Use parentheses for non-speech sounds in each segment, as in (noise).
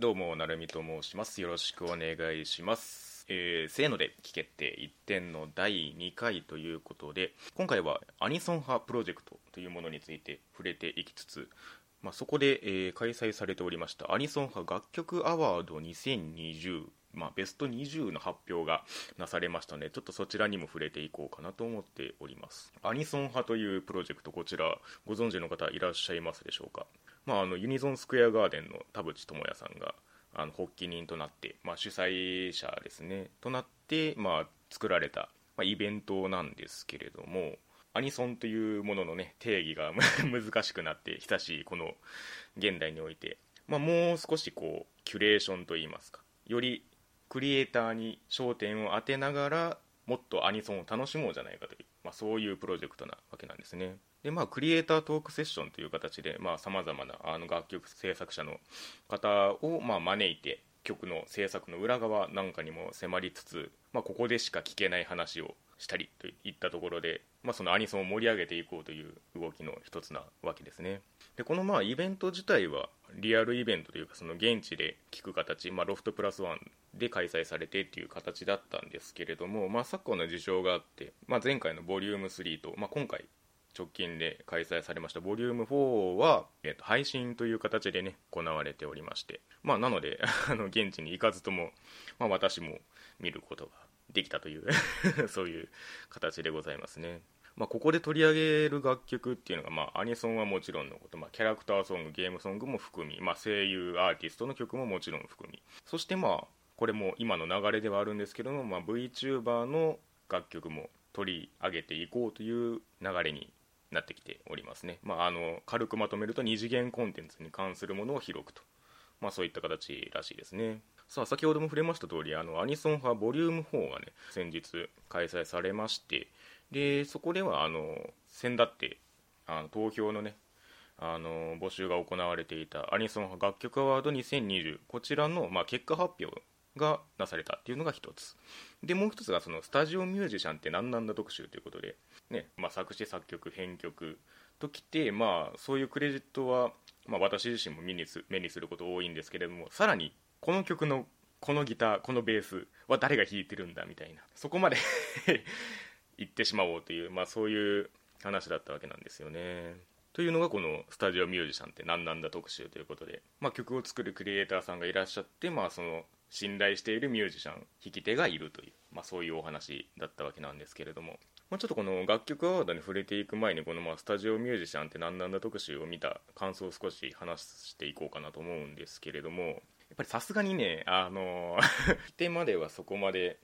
どうも、なるみと申します。よろしくお願いします。えー、せーので聞けて一点の第2回ということで、今回はアニソン派プロジェクトというものについて触れていきつつ、まあ、そこで、えー開催されておりましたアニソン派楽曲アワード2020、まあ、ベスト20の発表がなされましたので、ちょっとそちらにも触れていこうかなと思っております。アニソン派というプロジェクト、こちらご存知の方いらっしゃいますでしょうか？まあ、あのユニゾンスクエアガーデンの田淵智也さんがあの発起人となって、まあ、主催者ですねとなって、まあ、作られた、まあ、イベントなんですけれどもアニソンというものの、ね、定義が (laughs) 難しくなって久しいこの現代において、まあ、もう少しこうキュレーションといいますかよりクリエイターに焦点を当てながらもっとアニソンを楽しもうじゃないかという、まあ、そういうプロジェクトなわけなんですね。でまあクリエイタートークセッションという形でさまざ、まなあの楽曲制作者の方をまあ招いて曲の制作の裏側なんかにも迫りつつ、まあ、ここでしか聞けない話をしたりといったところで、まあ、そのアニソンを盛り上げていこうという動きの一つなわけですね。でこのまあイベント自体はリアルイベントというかその現地で聞く形、まあ、ロフトプラスワンで開催されてっていう形だったんですけれども、まあ、昨今の事情があって、まあ、前回のボリューム3と、まあ、今回直近で開催されました。ボリューム4は、えっと配信という形でね行われておりまして、まあ、なので (laughs) あの現地に行かずとも、まあ、私も見ることができたという (laughs) そういう形でございますね。まあ、ここで取り上げる楽曲っていうのが、まあ、アニソンはもちろんのこと、まあ、キャラクターソングゲームソングも含み、まあ、声優アーティストの曲ももちろん含み。そしてまあこれも今の流れではあるんですけども、まあ、VTuber の楽曲も取り上げていこうという流れになってきておりますね、まあ、あの軽くまとめると二次元コンテンツに関するものを広くと、まあ、そういった形らしいですね。さあ先ほども触れました通りあのアニソン派ボリューム4がね先日開催されましてでそこではあの先だってあの投票のねあの募集が行われていたアニソン派楽曲アワード2020こちらの、まあ、結果発表がなされたっていうのが一つでもう一つがそのスタジオミュージシャンって何なんだ特集ということで、ねまあ、作詞作曲編曲ときて、まあ、そういうクレジットは、まあ、私自身も目にす目にすること多いんですけれどもさらにこの曲のこのギターこのベースは誰が弾いてるんだみたいなそこまで (laughs) 言ってしまおうという、まあ、そういう話だったわけなんですよね。というのがこのスタジオミュージシャンって何なんだ特集ということで、まあ、曲を作るクリエイターさんがいらっしゃって、まあ、その信頼しているミュージシャン弾き手がいるという、まあ、そういうお話だったわけなんですけれども、まあ、ちょっとこの楽曲アワードに触れていく前にこのまあスタジオミュージシャンって何なんだ特集を見た感想を少し話していこうかなと思うんですけれどもやっぱりさすがにねあの弾き (laughs) 手まではそこまで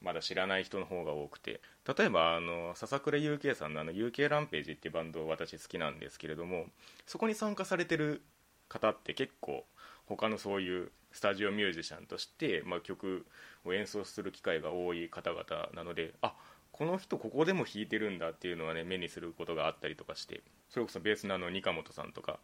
まだ知らない人の方が多くて例えばあの笹倉 UK さんのあの UK ランページっていうバンド私好きなんですけれどもそこに参加されてる方って結構他のそういうスタジオミュージシャンとして、まあ、曲を演奏する機会が多い方々なのであこの人ここでも弾いてるんだっていうのはね目にすることがあったりとかしてそれこそベースのあの二本さんとか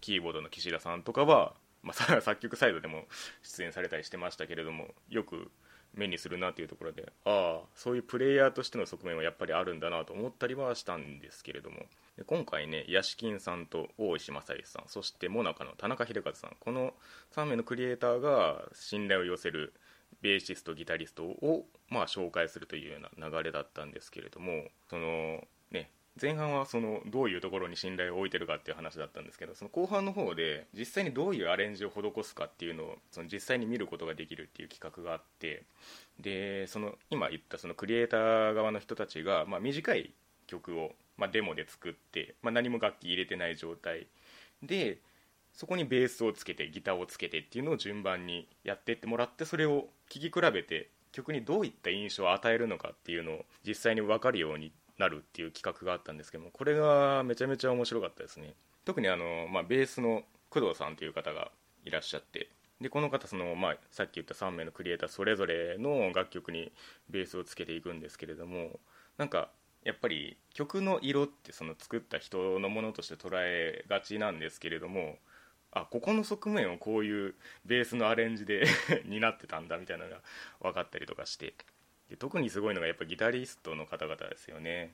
キーボードの岸田さんとかは、まあ、作曲サイドでも出演されたりしてましたけれどもよく目にするなというところでああそういうプレイヤーとしての側面はやっぱりあるんだなと思ったりはしたんですけれども。今回ね屋敷さんと大石正義さんそしてモナカの田中秀和さんこの3名のクリエイターが信頼を寄せるベーシストギタリストを、まあ、紹介するというような流れだったんですけれどもそのね前半はそのどういうところに信頼を置いてるかっていう話だったんですけどその後半の方で実際にどういうアレンジを施すかっていうのをその実際に見ることができるっていう企画があってでその今言ったそのクリエイター側の人たちが、まあ、短い曲を、まあ、デモで作って、まあ、何も楽器入れてない状態。でそこにベースをつけてギターをつけてっていうのを順番にやってってもらってそれを聴き比べて曲にどういった印象を与えるのかっていうのを実際に分かるようになるっていう企画があったんですけどもこれがめちゃめちゃ面白かったですね。特にあの、まあ、ベースの工藤さんという方がいらっしゃってでこの方その、まあ、さっき言った3名のクリエイターそれぞれの楽曲にベースをつけていくんですけれどもなんかやっぱり曲の色ってその作った人のものとして捉えがちなんですけれどもあここの側面をこういうベースのアレンジで (laughs) になってたんだみたいなのが分かったりとかしてで特にすごいのがやっぱギタリストの方々ですよね。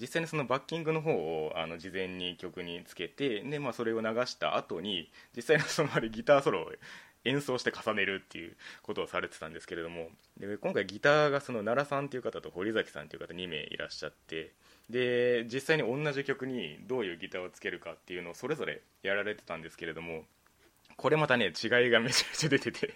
実際にそのバッキングの方をあの事前に曲につけてで、まあ、それを流した後に実際のそのあれギターソロを演奏して重ねるっていうことをされてたんですけれどもで今回ギターがその奈良さんという方と堀崎さんという方2名いらっしゃってで実際に同じ曲にどういうギターをつけるかっていうのをそれぞれやられてたんですけれどもこれまたね違いがめちゃめちゃ出てて。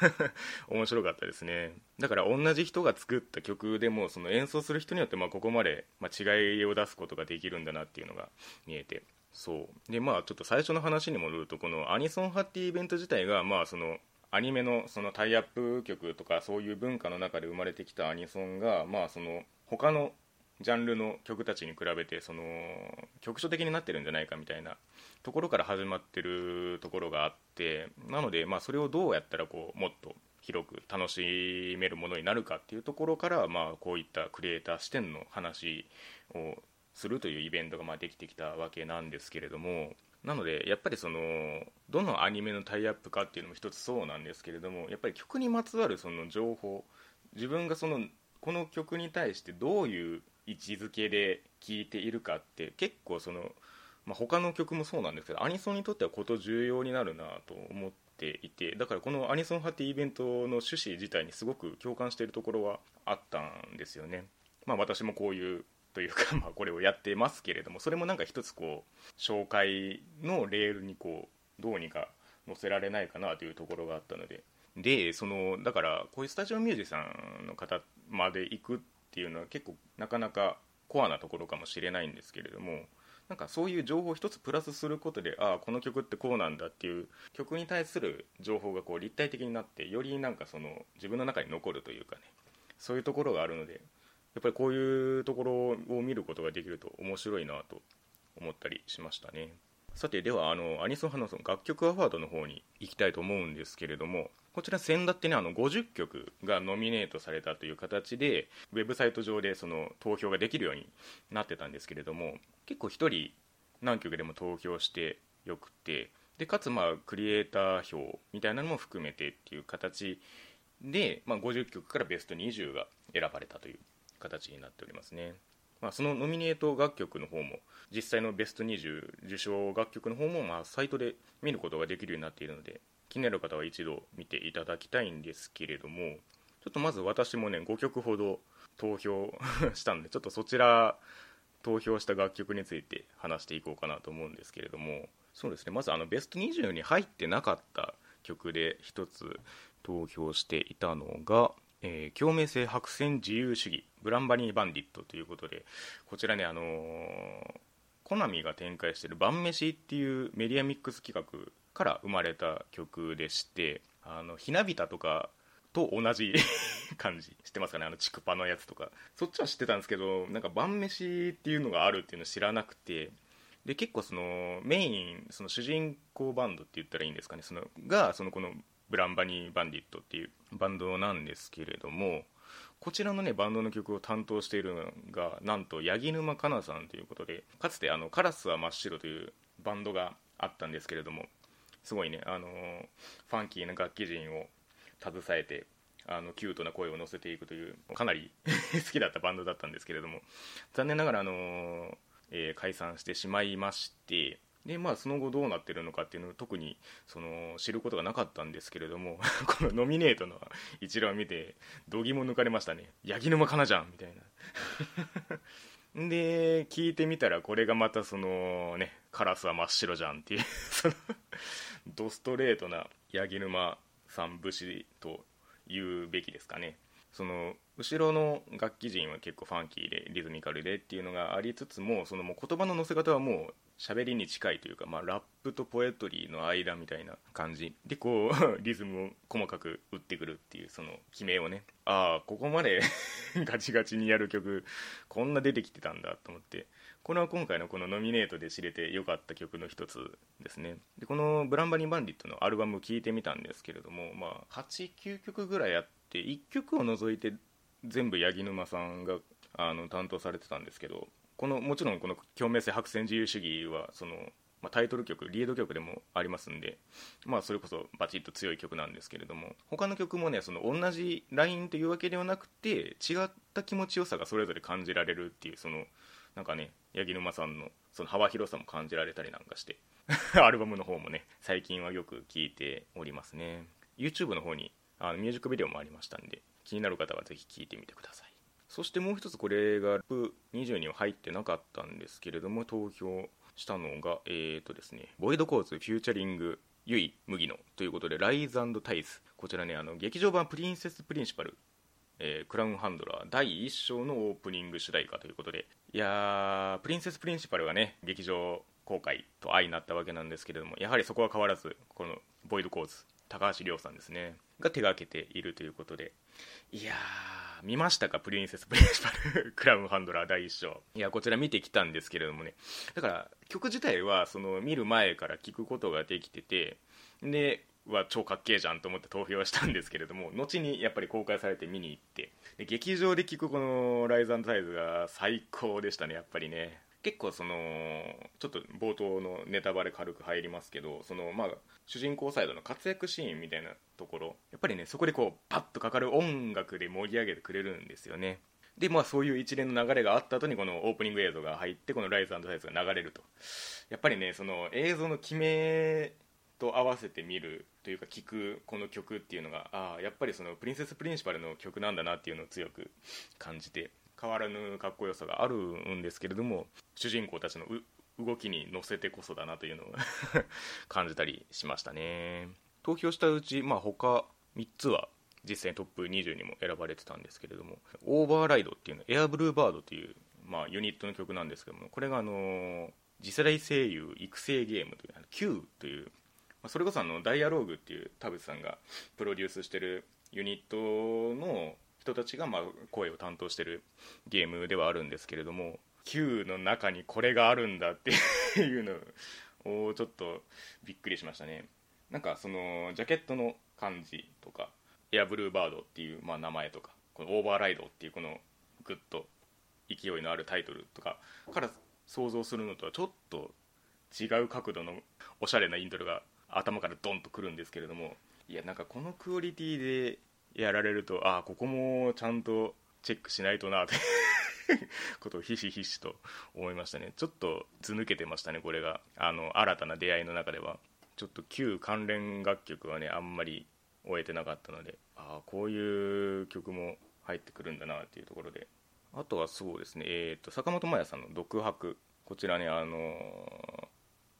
(laughs) 面白かったですね。だから同じ人が作った曲でもその演奏する人によってまここまでま違いを出すことができるんだなっていうのが見えて。そう。でまあちょっと最初の話に戻るとこのアニソンハッティイベント自体がまあそのアニメのそのタイアップ曲とかそういう文化の中で生まれてきたアニソンがまあその他のジャンルの曲たちに比べてその局所的になってるんじゃないかみたいなところから始まってるところがあってなのでまあそれをどうやったらこうもっと広く楽しめるものになるかっていうところからまあこういったクリエイター視点の話をするというイベントがまあできてきたわけなんですけれどもなのでやっぱりそのどのアニメのタイアップかっていうのも一つそうなんですけれどもやっぱり曲にまつわるその情報自分がそのこの曲に対してどういう位置づけで聴いているかって結構その、まあ、他の曲もそうなんですけどアニソンにとってはこと重要になるなと思っていてだからこのアニソン派ってイベントの趣旨自体にすごく共感しているところはあったんですよね。まあ、私もこういうというか、(laughs) まあ、これをやってますけれどもそれもなんか一つこう紹介のレールにこうどうにか載せられないかなというところがあったのででそのだからこういうスタジオミュージシャンの方まで行くっていうのは結構なかなかコアなところかもしれないんですけれどもなんかそういう情報を一つプラスすることでああこの曲ってこうなんだっていう曲に対する情報がこう立体的になってよりなんかその自分の中に残るというかねそういうところがあるのでやっぱりこういうところを見ることができると面白いなと思ったりしましたね。さてではあのアニソン派のその楽曲アワードの方に行きたいと思うんですけれどもこちら先だってねあの50曲がノミネートされたという形でウェブサイト上でその投票ができるようになってたんですけれども結構1人何曲でも投票してよくてでかつまあクリエイター票みたいなのも含めてっていう形で、まあ、50曲からベスト20が選ばれたという形になっておりますね、まあ、そのノミネート楽曲の方も実際のベスト20受賞楽曲の方もまあサイトで見ることができるようになっているので気になる方は一度見ていただきたいんですけれどもちょっとまず私もね5曲ほど投票 (laughs) したんでちょっとそちら投票した楽曲について話していこうかなと思うんですけれどもそうですねまずあのベスト20に入ってなかった曲で一つ投票していたのがえー、共鳴性白線自由主義ブランバニーバンディットということでこちらねあのー、コナミが展開してる「晩飯」っていうメディアミックス企画から生まれた曲でしてあのひなびたとかと同じ (laughs) 感じ知ってますかね。あのチクパのやつとか。そっちは知ってたんですけどなんか晩飯っていうのがあるっていうの知らなくて。で結構そのメインその主人公バンドって言ったらいいんですかね。そのがそのこのブランバニー・バンディットっていうバンドなんですけれどもこちらのねバンドの曲を担当しているのがなんと八木沼かなさんということでかつてあの「カラスは真っ白」というバンドがあったんですけれどもすごいね。あのファンキーな楽器陣を携えてあのキュートな声を乗せていくというかなり (laughs) 好きだったバンドだったんですけれども。残念ながら、あのえー、解散してしまいましてでまあその後どうなってるのかっていうのを特にその知ることがなかったんですけれども (laughs) このノミネートの一覧を見て度肝抜かれましたね。八木沼かなじゃんみたいな。(laughs) で聞いてみたらこれがまたそのねカラスは真っ白じゃんっていうそのドストレートな八木沼さん節と言うべきですかね。その後ろの楽器陣は結構ファンキーでリズミカルでっていうのがありつつもそのもう言葉の乗せ方はもう喋りに近いというか、まあ、ラップとポエトリーの間みたいな感じ。でこう (laughs) リズムを細かく打ってくるっていうその決めをね。ああここまで (laughs) ガチガチにやる曲こんな出てきてたんだと思って。これは今回のこのノミネートで知れてよかった曲の一つですね。でこの「ブランバニー・バンディット」のアルバムを聴いてみたんですけれども、まあ、89曲ぐらいあって1曲を除いて全部八木沼さんがあの担当されてたんですけどこのもちろんこの「共鳴性白線自由主義は」その、まあ、タイトル曲リード曲でもありますんで、まあ、それこそバチッと強い曲なんですけれども他の曲もねその同じラインというわけではなくて違った気持ちよさがそれぞれ感じられるっていうそのなんかね八木沼さんのその幅広さも感じられたりなんかして (laughs) アルバムの方もね最近はよく聴いておりますね。YouTube の方にあのミュージックビデオもありましたんで気になる方はぜひ聴いてみてください。そしてもう一つこれが RAP20 には入ってなかったんですけれども投票したのがえーとですね Void Chords featuring ユイ麦野ということで Lies Ties こちらねあの劇場版プリンセスプリンシパルえー、クラウンハンドラー第1章のオープニング主題歌ということでいやープリンセスプリンシパルがね劇場公開と相なったわけなんですけれどもやはりそこは変わらずこの Void Chords 高橋諒さんですねが手がけているということでいやー見ましたかプリンセスプリンシパル (laughs) クラウンハンドラー第1章。いやこちら見てきたんですけれどもね。だから曲自体はその見る前から聞くことができててでは超かっけえじゃんと思って投票したんですけれども (laughs) 後にやっぱり公開されて見に行ってで劇場で聴くこの「ライズタイズ」が最高でしたねやっぱりね。結構そのちょっと冒頭のネタバレ軽く入りますけどそのまあ主人公サイドの活躍シーンみたいなところやっぱりねそこでこうパッとかかる音楽で盛り上げてくれるんですよね。でまあそういう一連の流れがあった後にこのオープニング映像が入ってこの「ライズタイズ」が流れると。やっぱりねその映像の決めと合わせて見るというか聴くこの曲っていうのがああやっぱりそのプリンセスプリンシパルの曲なんだなっていうのを強く感じて変わらぬかっこよさがあるんですけれども主人公たちの動きに乗せてこそだなというのを (laughs) 感じたりしましたね。投票したうち、まあ、他3つは実際にトップ20にも選ばれてたんですけれどもオーバーライドっていうのエアブルーバードという、まあ、ユニットの曲なんですけどもこれがあの次世代声優育成ゲームという Q というそれこそあのダイアローグっていう田淵さんがプロデュースしてるユニットの人たちがま声を担当してるゲームではあるんですけれども Q の中にこれがあるんだっていうのをちょっとびっくりしましたね。なんかそのジャケットの感じとかエアブルーバードっていうまあ名前とかこのオーバーライドっていうこのグッと勢いのあるタイトルとかから想像するのとはちょっと違う角度のおしゃれなイントロが頭からドンとくるんですけれどもいやなんかこのクオリティでやられるとああここもちゃんとチェックしないとなと (laughs) ことをひしひしと思いましたね。ちょっと図抜けてましたねこれが。あの新たな出会いの中では。ちょっと旧関連楽曲はねあんまり終えてなかったのでああこういう曲も入ってくるんだなっていうところで。あとはそうですねえっ、ー、と坂本真綾さんの「独白」こちらねあの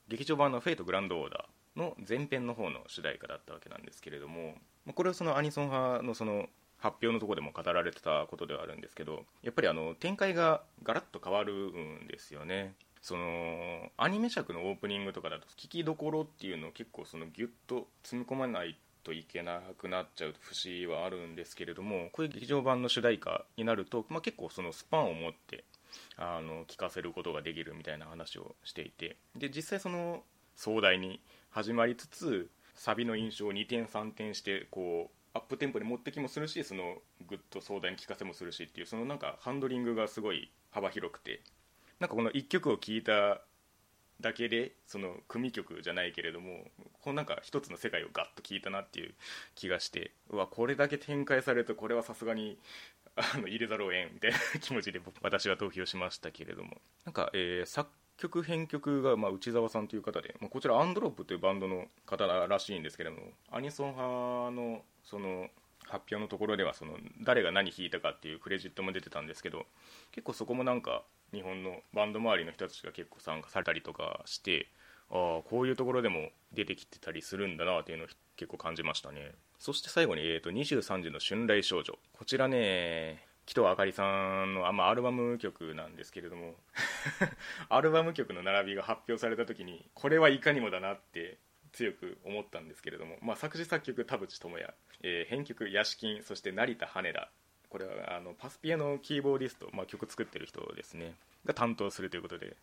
ー、劇場版の「フェイトグランドオーダー」の前編の方の主題歌だったわけなんですけれどもこれはそのアニソン派のその発表のところでも語られてたことではあるんですけどやっぱりあの展開がガラッと変わるんですよね。そのアニメ尺のオープニングとかだと聞きどころっていうのを結構そのギュッと積み込まないといけなくなっちゃう節はあるんですけれどもこういう劇場版の主題歌になると、まあ、結構そのスパンを持ってあの聞かせることができるみたいな話をしていてで実際その壮大に始まりつつサビの印象を2点3点してこうアップテンポで持ってきもするしそのグッと壮大に聴かせもするしっていうそのなんかハンドリングがすごい幅広くて。なんかこの1曲を聴いただけでその組曲じゃないけれどもこのなんか一つの世界をガッと聴いたなっていう気がしてうわこれだけ展開されるとこれはさすがにあの入れざるをえんみたいな気持ちで私は投票しましたけれども。なんか、えー、作曲編曲がまあ内澤さんという方で、まあ、こちらアンドロップというバンドの方らしいんですけれどもアニソン派のその発表のところではその誰が何弾いたかっていうクレジットも出てたんですけど結構そこもなんか日本のバンド周りの人たちが結構参加されたりとかしてああこういうところでも出てきてたりするんだなっていうのを結構感じましたね。そして最後に、えーと、23時の春来少女。こちらね紀藤あかりさんのあ、まあ、アルバム曲なんですけれども (laughs) アルバム曲の並びが発表された時にこれはいかにもだなって強く思ったんですけれども、まあ、作詞作曲田淵智也、えー、編曲屋敷そして成田羽田。これはあのパスピアのキーボーディスト、まあ、曲作ってる人ですね。が担当するということで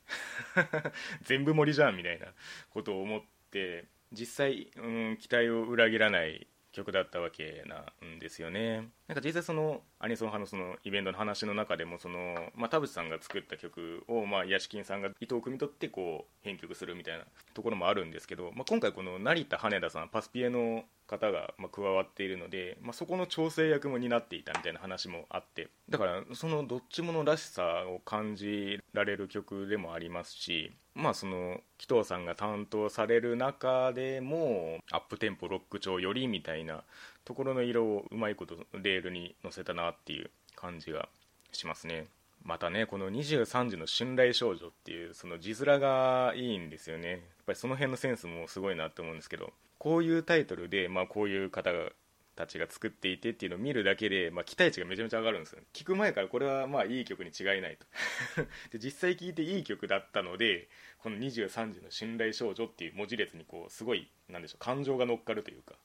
(laughs) 全部盛りじゃんみたいなことを思って実際、うん、期待を裏切らない曲だったわけなんですよね。なんか実際そのアニソン派のそのイベントの話の中でもその、まあ、田淵さんが作った曲を、まあ、屋敷さんが糸を汲み取ってこう編曲するみたいなところもあるんですけど、まあ、今回この成田羽田さんパスピエの方がま加わっているので、まあ、そこの調整役も担っていたみたいな話もあってだからそのどっちものらしさを感じられる曲でもありますしまあその紀藤さんが担当される中でもアップテンポロック調よりみたいなところの色をうまいことレールに乗せたなっていう感じがしますね。またねこの23時の春来少女っていうその字面がいいんですよね。やっぱりその辺のセンスもすごいなって思うんですけどこういうタイトルで、まあ、こういう方がたちが作っていてっていうのを見るだけで、まあ、期待値がめちゃめちゃ上がるんですよ。聞く前からこれはまあいい曲に違いないと。(laughs) で実際聴いていい曲だったのでこの23時の信頼少女っていう文字列にこうすごいなんでしょう感情が乗っかるというか。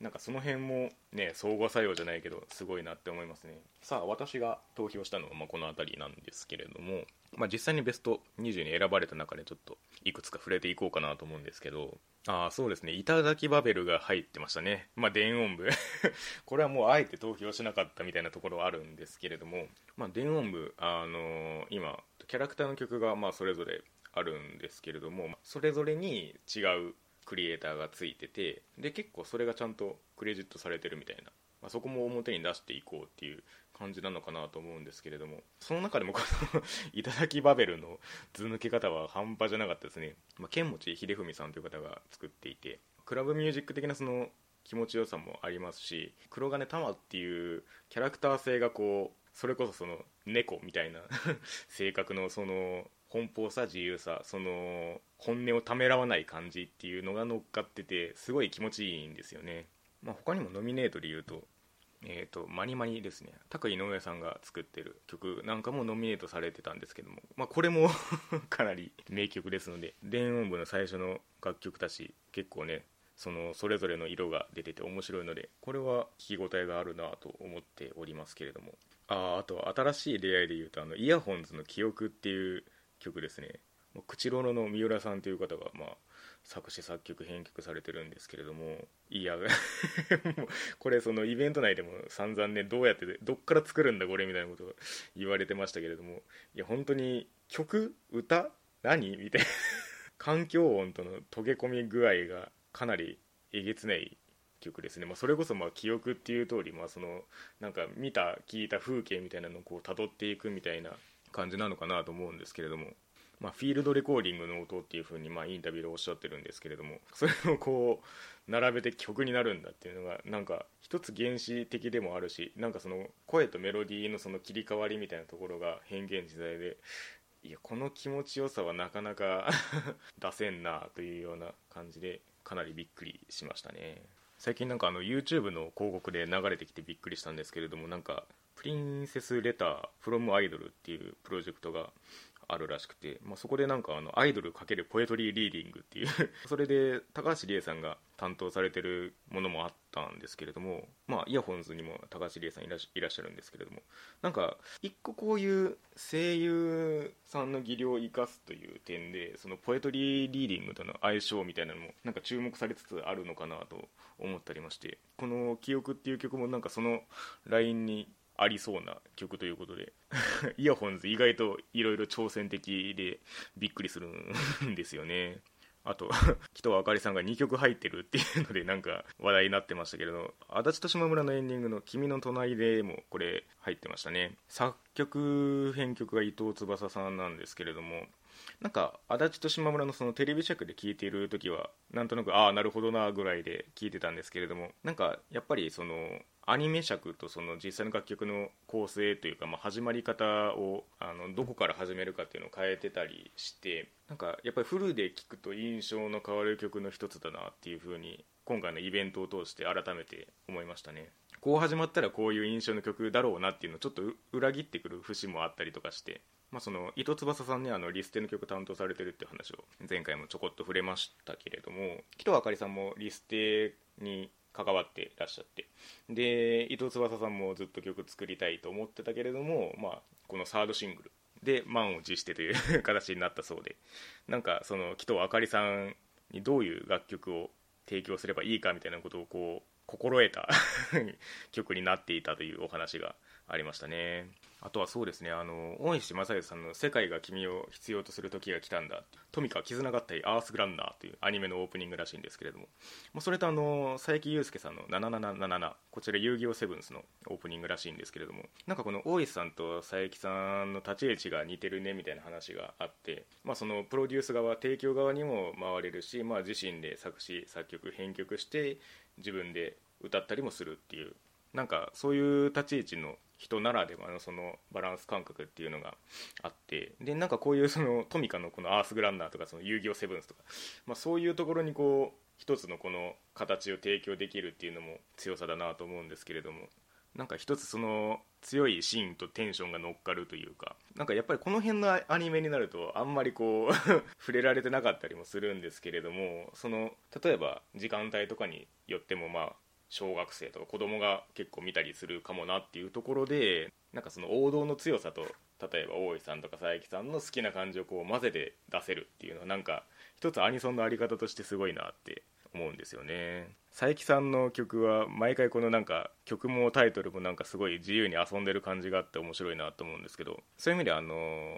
なんかその辺もね相互作用じゃないけどすごいなって思いますね。さあ私が投票したのはまこの辺りなんですけれども、まあ、実際にベスト20に選ばれた中でちょっといくつか触れていこうかなと思うんですけどああそうですね。頂きバベルが入ってましたね。まあ電音部。(laughs) これはもうあえて投票しなかったみたいなところはあるんですけれどもまあ電音部あのー、今キャラクターの曲がまあそれぞれあるんですけれどもそれぞれに違うクリエイターがついててで結構それがちゃんとクレジットされてるみたいな、まあ、そこも表に出していこうっていう感じなのかなと思うんですけれども。その中でもこの (laughs) 頂きバベルの図抜け方は半端じゃなかったですね、まあ、剣持秀文さんという方が作っていてクラブミュージック的なその気持ちよさもありますし黒金玉っていうキャラクター性がこうそれこそその猫みたいな (laughs) 性格のその奔放さ自由さその本音をためらわない感じっていうのが乗っかっててすごい気持ちいいんですよね、まあ、他にもノミネートで言うとえーと、マニマニですね。高井上さんが作ってる曲なんかもノミネートされてたんですけども、まあ、これも (laughs) かなり名曲ですので電音部の最初の楽曲たち結構ねそのそれぞれの色が出てて面白いのでこれは聴き応えがあるなと思っておりますけれども。ああと新しい出会いで言うとあのイヤホンズの記憶っていう曲ですね。口ロロの三浦さんという方が、まあ、作詞作曲編曲されてるんですけれどもいや (laughs) もうこれそのイベント内でも散々ねどうやってどっから作るんだこれみたいなことを言われてましたけれどもいや本当に曲歌何？みたいな。(laughs) 環境音との溶け込み具合がかなりえげつない曲ですね、まあ、それこそまあ記憶っていう通り、まあ、そのなんか見た聞いた風景みたいなのをこう辿っていくみたいな感じなのかなと思うんですけれども、まあ、フィールドレコーディングの音っていう風にまにインタビューでおっしゃってるんですけれども。(laughs) それをこう並べて曲になるんだっていうのがなんか一つ原始的でもあるしなんかその声とメロディーのその切り替わりみたいなところが変幻自在でいやこの気持ちよさはなかなか (laughs) 出せんなというような感じでかなりびっくりしましたね。最近なんかあの YouTube の広告で流れてきてびっくりしたんですけれどもなんかプリンセスレターフロムアイドルっていうプロジェクトがあるらしくて、まあ、そこでなんかあのアイドル×ポエトリーリーディングっていうそれで高橋理恵さんが担当されてるものもあったんですけれども、まあ、イヤホンズにも高橋理恵さんいらっしゃるんですけれどもなんか一個こういう声優さんの技量を生かすという点でそのポエトリーリーディングとの相性みたいなのもなんか注目されつつあるのかなと思ったりましてこの「記憶」っていう曲もなんかそのラインにありそうな曲ということで。(laughs) イヤホンズ意外といろいろ挑戦的でびっくりするんですよね。あと (laughs) 北川あかりさんが2曲入ってるっていうのでなんか話題になってましたけれど足立と島村のエンディングの「君の隣で」もこれ入ってましたね。作曲編曲が伊藤翼さんなんですけれどもなんか足立と島村のそのテレビ尺で聴いている時はなんとなくああなるほどなぐらいで聴いてたんですけれどもなんかやっぱりそのアニメ尺とその実際の楽曲の構成というか、まあ、始まり方をあのどこから始めるかっていうのを変えてたりしてなんかやっぱりフルで聴くと印象の変わる曲の一つだなっていうふうに今回のイベントを通して改めて思いましたね。こう始まったらこういう印象の曲だろうなっていうのをちょっと裏切ってくる節もあったりとかしてまあ、その伊藤翼さんにあのリステの曲担当されてるっていう話を前回もちょこっと触れましたけれども紀藤あかりさんもリステに関わってらっしゃって。で伊藤翼さんもずっと曲作りたいと思ってたけれども、まあ、このサードシングル。で満を持してという形になったそうで。なんかその紀藤あかりさんにどういう楽曲を提供すればいいかみたいなことをこう心得た (laughs) 曲になっていたというお話がありましたね。あとはそうですねあの大石正義さんの「世界が君を必要とする時が来たんだ」トミカ絆合体アースグランナーというアニメのオープニングらしいんですけれどももうそれとあの佐伯祐介さんの「7777」こちら遊戯王セブンスのオープニングらしいんですけれどもなんかこの大石さんと佐伯さんの立ち位置が似てるねみたいな話があって、まあ、そのプロデュース側提供側にも回れるし、まあ、自身で作詞作曲編曲して自分で歌ったりもするっていうなんかそういう立ち位置の人ならではのそのバランス感覚っていうのがあってでなんかこういうそのトミカのこのアースグランナーとかその遊戯王セブンスとか、まあ、そういうところにこう一つのこの形を提供できるっていうのも強さだなと思うんですけれどもなんか一つその強いシーンとテンションが乗っかるというかなんかやっぱりこの辺のアニメになるとあんまりこう (laughs) 触れられてなかったりもするんですけれどもその例えば時間帯とかによってもまあ小学生とか子供が結構見たりするかもなっていうところでなんかその王道の強さと例えば大井さんとか佐伯さんの好きな感じをこう混ぜて出せるっていうのはなんか一つアニソンのあり方としてすごいなって思うんですよね。佐伯さんの曲は毎回このなんか曲もタイトルもなんかすごい自由に遊んでる感じがあって面白いなと思うんですけどそういう意味であの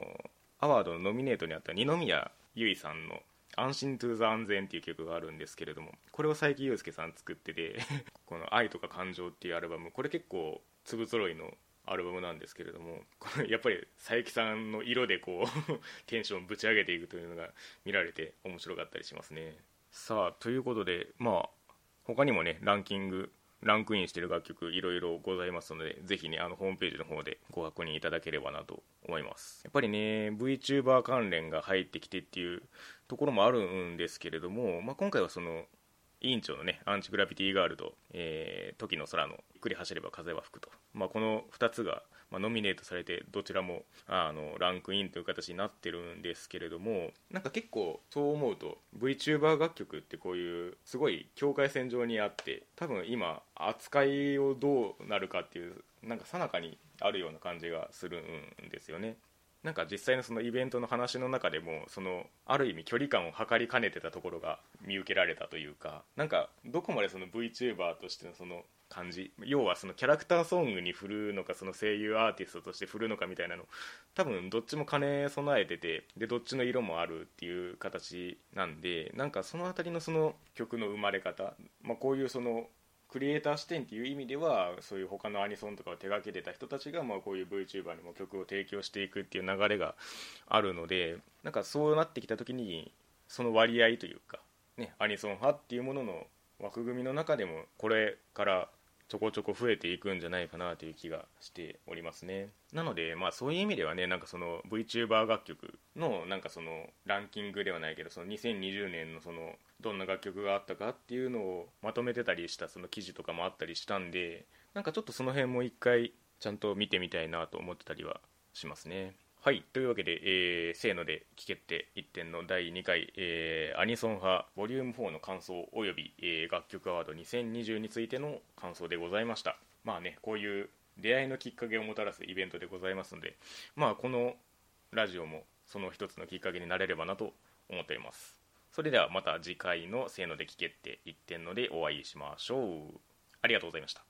アワードのノミネートにあった二宮結衣さんの安心トゥーザ安全っていう曲があるんですけれどもこれを佐伯祐介さん作ってて (laughs) この愛とか感情っていうアルバムこれ結構粒揃いのアルバムなんですけれどもこれ (laughs) やっぱり佐伯さんの色でこう (laughs) テンションぶち上げていくというのが見られて面白かったりしますね。さあということでまあ他にもねランキングランクインしている楽曲いろいろございますのでぜひねあのホームページの方でご確認いただければなと思います。やっぱりね VTuber 関連が入ってきてっていうところもあるんですけれども、まあ、今回はその委員長のねアンチグラビティガールと、えー、時の空のゆっくり走れば風は吹くと、まあ、この2つがまあ、ノミネートされてどちらもあのランクインという形になってるんですけれどもなんか結構そう思うと VTuber 楽曲ってこういうすごい境界線上にあって多分今扱いをどうなるかっていうなんかさなかにあるような感じがするんですよね。なんか実際のそのイベントの話の中でもそのある意味距離感を測りかねてたところが見受けられたというかなんかどこまでその VTuber としてのその感じ要はそのキャラクターソングに振るのかその声優アーティストとして振るのかみたいなの多分どっちも兼ね備えててでどっちの色もあるっていう形なんでなんかその辺りのその曲の生まれ方、まあ、こういうそのクリエイター視点っていう意味ではそういう他のアニソンとかを手がけてた人たちがまあこういう VTuber にも曲を提供していくっていう流れがあるのでなんかそうなってきた時にその割合というか、ね、アニソン派っていうものの枠組みの中でもこれからちょこちょこ増えていくんじゃないかなという気がしておりますね。なのでまあそういう意味ではねなんかその VTuber 楽曲のなんかそのランキングではないけどその2020年のそのどんな楽曲があったかっていうのをまとめてたりしたその記事とかもあったりしたんでなんかちょっとその辺も一回ちゃんと見てみたいなと思ってたりはしますね。はい。というわけで、えー、せーので聞けって1点の第2回、えー、アニソン派ボリューム4の感想及び、えー、楽曲アワード2020についての感想でございました。まあね、こういう出会いのきっかけをもたらすイベントでございますので、まあこのラジオもその一つのきっかけになれればなと思っています。それではまた次回のせーので聞けって1点のでお会いしましょう。ありがとうございました。